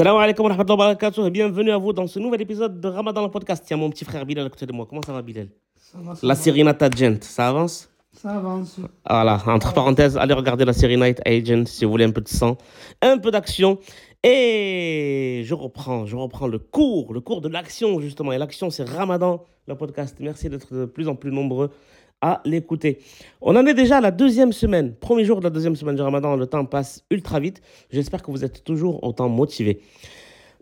Salam alaikum wa rahmatullahi wa barakatuh et bienvenue à vous dans ce nouvel épisode de Ramadan le podcast. Tiens, mon petit frère Bilal à côté de moi. Comment ça va, Bilal? Ça va, ça La série Night Agent, ça avance? Ça avance. Voilà, entre parenthèses, allez regarder la série Night Agent si vous voulez un peu de sang, un peu d'action. Et je reprends, je reprends le cours, le cours de l'action justement. Et l'action, c'est Ramadan, le podcast. Merci d'être de plus en plus nombreux à l'écouter. On en est déjà à la deuxième semaine, premier jour de la deuxième semaine du Ramadan. Le temps passe ultra vite. J'espère que vous êtes toujours autant motivés.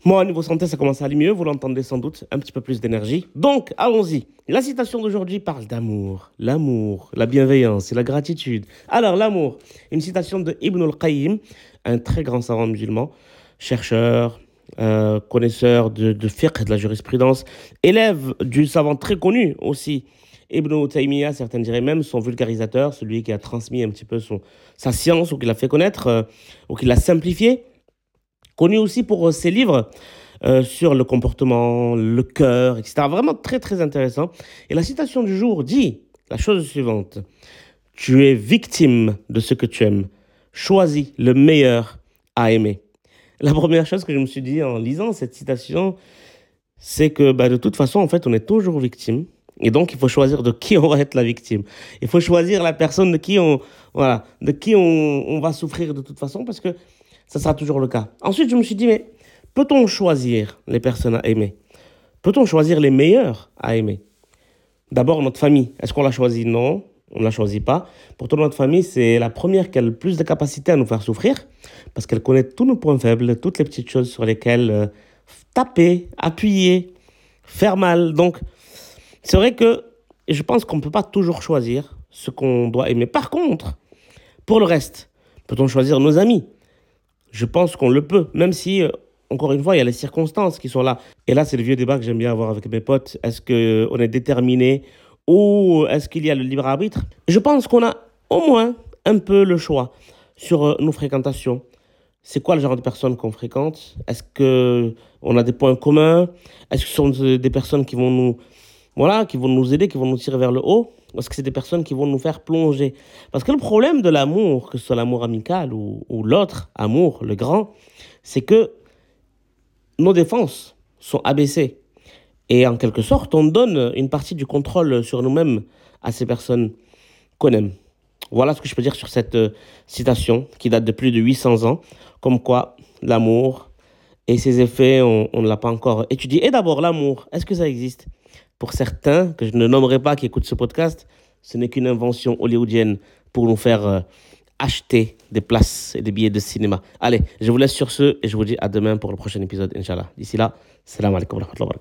Moi, au niveau santé, ça commence à aller mieux, vous l'entendez sans doute, un petit peu plus d'énergie. Donc, allons-y. La citation d'aujourd'hui parle d'amour, l'amour, la bienveillance et la gratitude. Alors, l'amour, une citation de Ibn al-Qayyim, un très grand savant musulman, chercheur, euh, connaisseur de, de fiqh, de la jurisprudence, élève du savant très connu aussi, Ibn Taymiyyah, certains diraient même son vulgarisateur, celui qui a transmis un petit peu son, sa science ou qui l'a fait connaître, euh, ou qui l'a simplifié connu aussi pour euh, ses livres euh, sur le comportement, le cœur, etc. Vraiment très très intéressant. Et la citation du jour dit la chose suivante. Tu es victime de ce que tu aimes. Choisis le meilleur à aimer. La première chose que je me suis dit en lisant cette citation, c'est que bah, de toute façon, en fait, on est toujours victime. Et donc, il faut choisir de qui on va être la victime. Il faut choisir la personne de qui on, voilà, de qui on, on va souffrir de toute façon, parce que ça sera toujours le cas. Ensuite, je me suis dit, mais peut-on choisir les personnes à aimer? Peut-on choisir les meilleurs à aimer? D'abord, notre famille. Est-ce qu'on l'a choisi? Non, on ne l'a choisi pas. Pourtant, notre famille, c'est la première qui a le plus de capacité à nous faire souffrir, parce qu'elle connaît tous nos points faibles, toutes les petites choses sur lesquelles euh, taper, appuyer, faire mal. Donc, c'est vrai que je pense qu'on ne peut pas toujours choisir ce qu'on doit aimer. Par contre, pour le reste, peut-on choisir nos amis? Je pense qu'on le peut, même si, euh, encore une fois, il y a les circonstances qui sont là. Et là, c'est le vieux débat que j'aime bien avoir avec mes potes. Est-ce qu'on est déterminé ou est-ce qu'il y a le libre arbitre? Je pense qu'on a au moins un peu le choix sur euh, nos fréquentations. C'est quoi le genre de personnes qu'on fréquente? Est-ce qu'on a des points communs? Est-ce que ce sont des personnes qui vont nous, voilà, qui vont nous aider, qui vont nous tirer vers le haut Est-ce que c'est des personnes qui vont nous faire plonger Parce que le problème de l'amour, que ce soit l'amour amical ou, l'autre amour, le grand, c'est que nos défenses sont abaissées. Et en quelque sorte, on donne une partie du contrôle sur nous-mêmes à ces personnes qu'on aime. Voilà ce que je peux dire sur cette euh, citation qui date de plus de 800 ans, comme quoi l'amour et ses effets, on ne l'a pas encore étudié. Et d'abord, l'amour, est-ce que ça existe? Pour certains, que je ne nommerai pas, qui écoutent ce podcast, ce n'est qu'une invention hollywoodienne pour nous faire euh, acheter des places et des billets de cinéma. Allez, je vous laisse sur ce et je vous dis à demain pour le prochain épisode, Inch'Allah. D'ici là, salam alaikum wa.